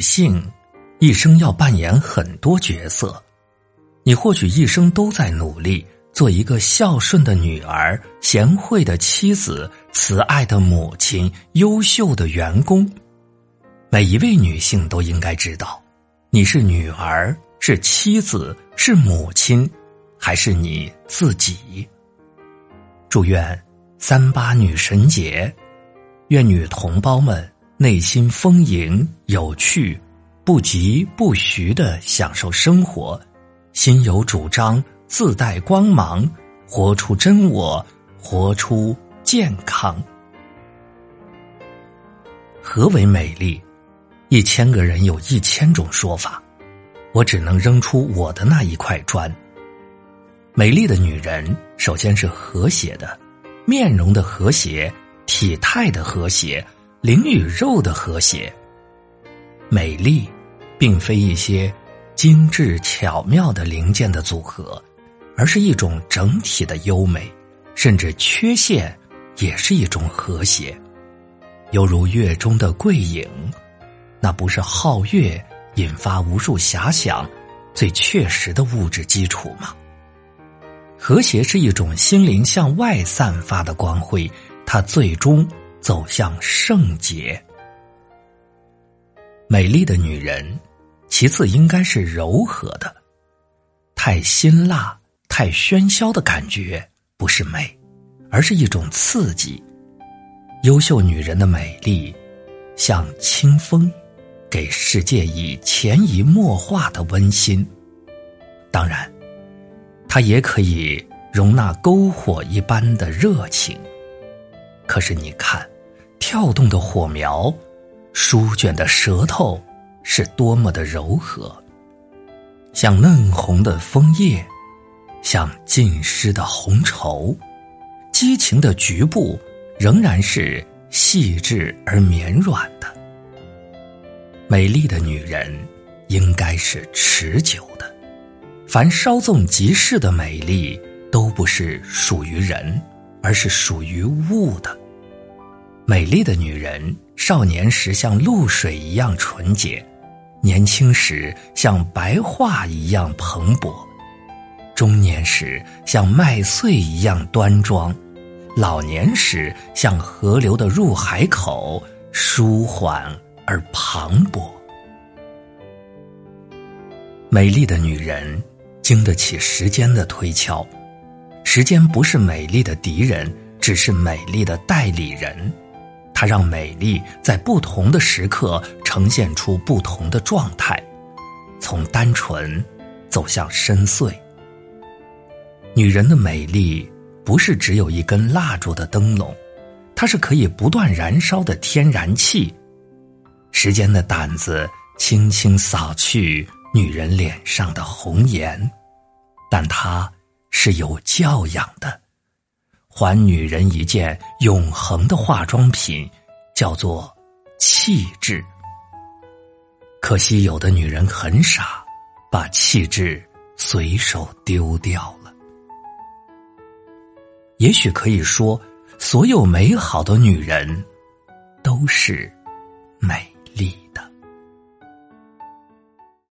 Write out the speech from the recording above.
女性一生要扮演很多角色，你或许一生都在努力做一个孝顺的女儿、贤惠的妻子、慈爱的母亲、优秀的员工。每一位女性都应该知道，你是女儿、是妻子、是母亲，还是你自己。祝愿三八女神节，愿女同胞们内心丰盈、有趣，不急不徐的享受生活，心有主张，自带光芒，活出真我，活出健康。何为美丽？一千个人有一千种说法，我只能扔出我的那一块砖。美丽的女人，首先是和谐的，面容的和谐，体态的和谐，灵与肉的和谐。美丽，并非一些精致巧妙的零件的组合，而是一种整体的优美，甚至缺陷也是一种和谐，犹如月中的桂影。那不是皓月引发无数遐想，最确实的物质基础吗？和谐是一种心灵向外散发的光辉，它最终走向圣洁。美丽的女人，其次应该是柔和的。太辛辣、太喧嚣的感觉不是美，而是一种刺激。优秀女人的美丽，像清风。给世界以潜移默化的温馨。当然，它也可以容纳篝火一般的热情。可是你看，跳动的火苗，舒卷的舌头，是多么的柔和，像嫩红的枫叶，像浸湿的红绸，激情的局部仍然是细致而绵软的。美丽的女人，应该是持久的。凡稍纵即逝的美丽，都不是属于人，而是属于物的。美丽的女人，少年时像露水一样纯洁，年轻时像白桦一样蓬勃，中年时像麦穗一样端庄，老年时像河流的入海口，舒缓。而磅礴，美丽的女人经得起时间的推敲。时间不是美丽的敌人，只是美丽的代理人。它让美丽在不同的时刻呈现出不同的状态，从单纯走向深邃。女人的美丽不是只有一根蜡烛的灯笼，它是可以不断燃烧的天然气。时间的胆子轻轻扫去女人脸上的红颜，但它是有教养的，还女人一件永恒的化妆品，叫做气质。可惜有的女人很傻，把气质随手丢掉了。也许可以说，所有美好的女人都是美丽。